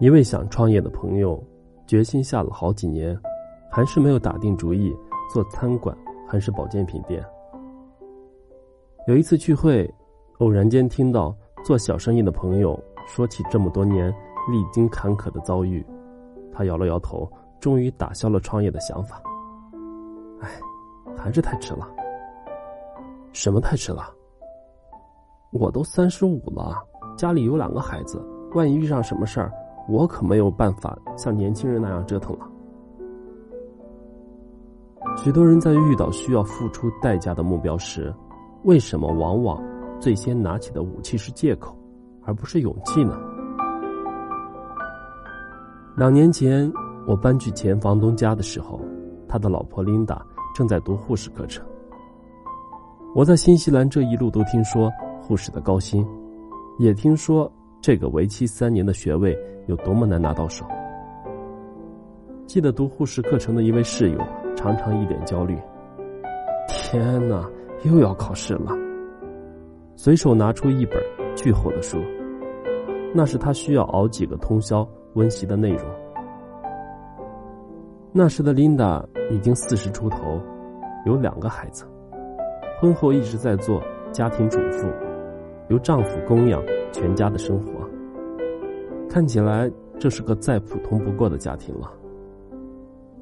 一位想创业的朋友，决心下了好几年，还是没有打定主意做餐馆还是保健品店。有一次聚会，偶然间听到做小生意的朋友说起这么多年历经坎坷的遭遇，他摇了摇头，终于打消了创业的想法。哎，还是太迟了。什么太迟了？我都三十五了，家里有两个孩子，万一遇上什么事儿。我可没有办法像年轻人那样折腾了。许多人在遇到需要付出代价的目标时，为什么往往最先拿起的武器是借口，而不是勇气呢？两年前，我搬去前房东家的时候，他的老婆琳达正在读护士课程。我在新西兰这一路都听说护士的高薪，也听说。这个为期三年的学位有多么难拿到手？记得读护士课程的一位室友常常一脸焦虑：“天哪，又要考试了！”随手拿出一本巨厚的书，那是他需要熬几个通宵温习的内容。那时的琳达已经四十出头，有两个孩子，婚后一直在做家庭主妇，由丈夫供养。全家的生活，看起来这是个再普通不过的家庭了。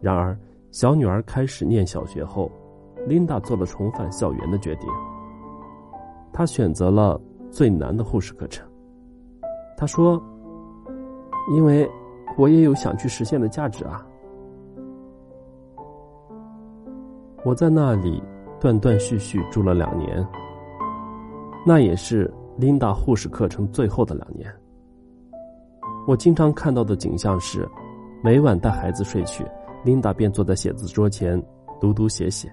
然而，小女儿开始念小学后，琳达做了重返校园的决定。她选择了最难的护士课程。她说：“因为我也有想去实现的价值啊。”我在那里断断续续住了两年，那也是。琳达护士课程最后的两年，我经常看到的景象是，每晚带孩子睡去，琳达便坐在写字桌前读读写写。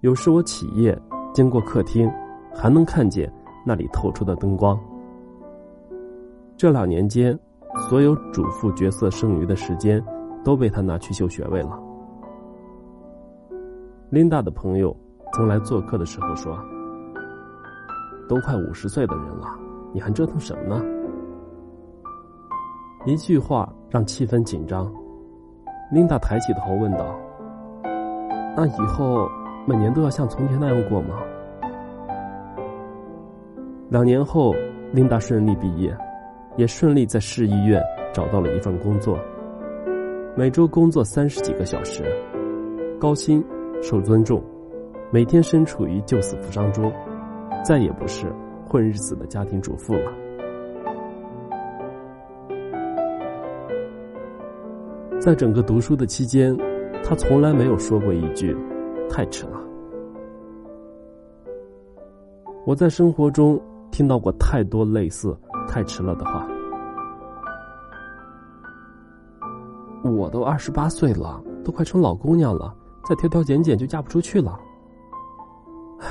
有时我起夜经过客厅，还能看见那里透出的灯光。这两年间，所有主妇角色剩余的时间都被他拿去修学位了。琳达的朋友曾来做客的时候说。都快五十岁的人了，你还折腾什么呢？一句话让气氛紧张。琳达抬起头问道：“那以后每年都要像从前那样过吗？”两年后，琳达顺利毕业，也顺利在市医院找到了一份工作。每周工作三十几个小时，高薪，受尊重，每天身处于救死扶伤中。再也不是混日子的家庭主妇了。在整个读书的期间，他从来没有说过一句“太迟了”。我在生活中听到过太多类似“太迟了”的话。我都二十八岁了，都快成老姑娘了，再挑挑拣拣就嫁不出去了。唉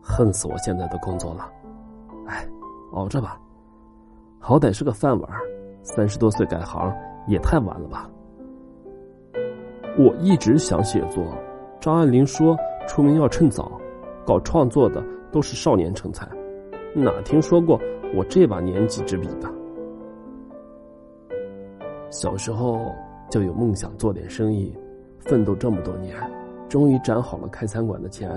恨死我现在的工作了，哎，熬着吧，好歹是个饭碗。三十多岁改行也太晚了吧？我一直想写作，张爱玲说出名要趁早，搞创作的都是少年成才，哪听说过我这把年纪执笔的？小时候就有梦想做点生意，奋斗这么多年，终于攒好了开餐馆的钱。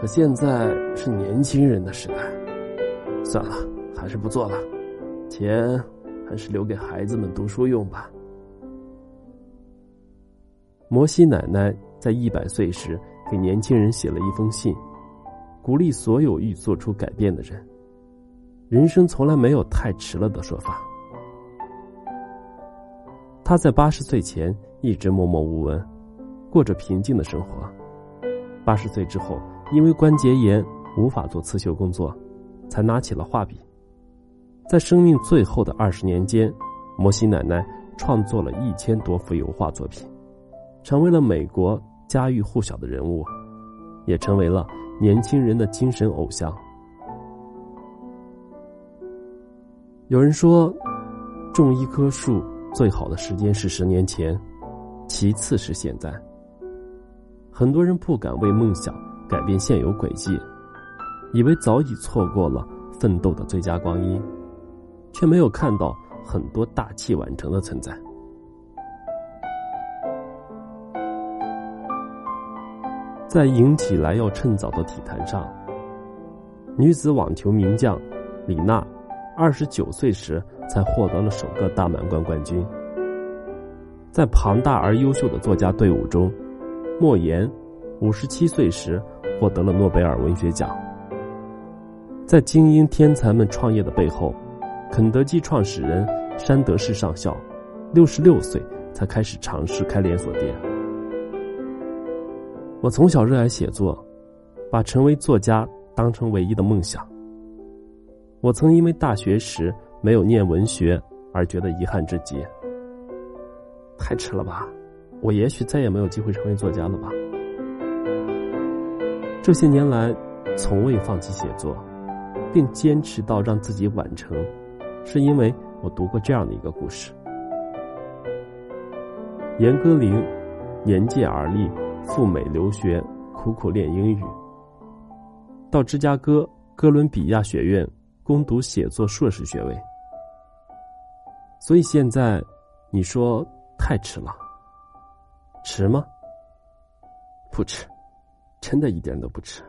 可现在是年轻人的时代，算了，还是不做了，钱还是留给孩子们读书用吧。摩西奶奶在一百岁时给年轻人写了一封信，鼓励所有欲做出改变的人。人生从来没有太迟了的说法。他在八十岁前一直默默无闻，过着平静的生活。八十岁之后。因为关节炎无法做刺绣工作，才拿起了画笔。在生命最后的二十年间，摩西奶奶创作了一千多幅油画作品，成为了美国家喻户晓的人物，也成为了年轻人的精神偶像。有人说，种一棵树最好的时间是十年前，其次是现在。很多人不敢为梦想。改变现有轨迹，以为早已错过了奋斗的最佳光阴，却没有看到很多大器晚成的存在。在赢起来要趁早的体坛上，女子网球名将李娜，二十九岁时才获得了首个大满贯冠军。在庞大而优秀的作家队伍中，莫言五十七岁时获得了诺贝尔文学奖。在精英天才们创业的背后，肯德基创始人山德士上校六十六岁才开始尝试开连锁店。我从小热爱写作，把成为作家当成唯一的梦想。我曾因为大学时没有念文学而觉得遗憾至极。太迟了吧，我也许再也没有机会成为作家了吧。这些年来，从未放弃写作，并坚持到让自己完成，是因为我读过这样的一个故事：严歌苓年届而立。赴美留学，苦苦练英语。到芝加哥哥伦比亚学院攻读写作硕士学位。所以现在，你说太迟了？迟吗？不迟，真的一点都不迟。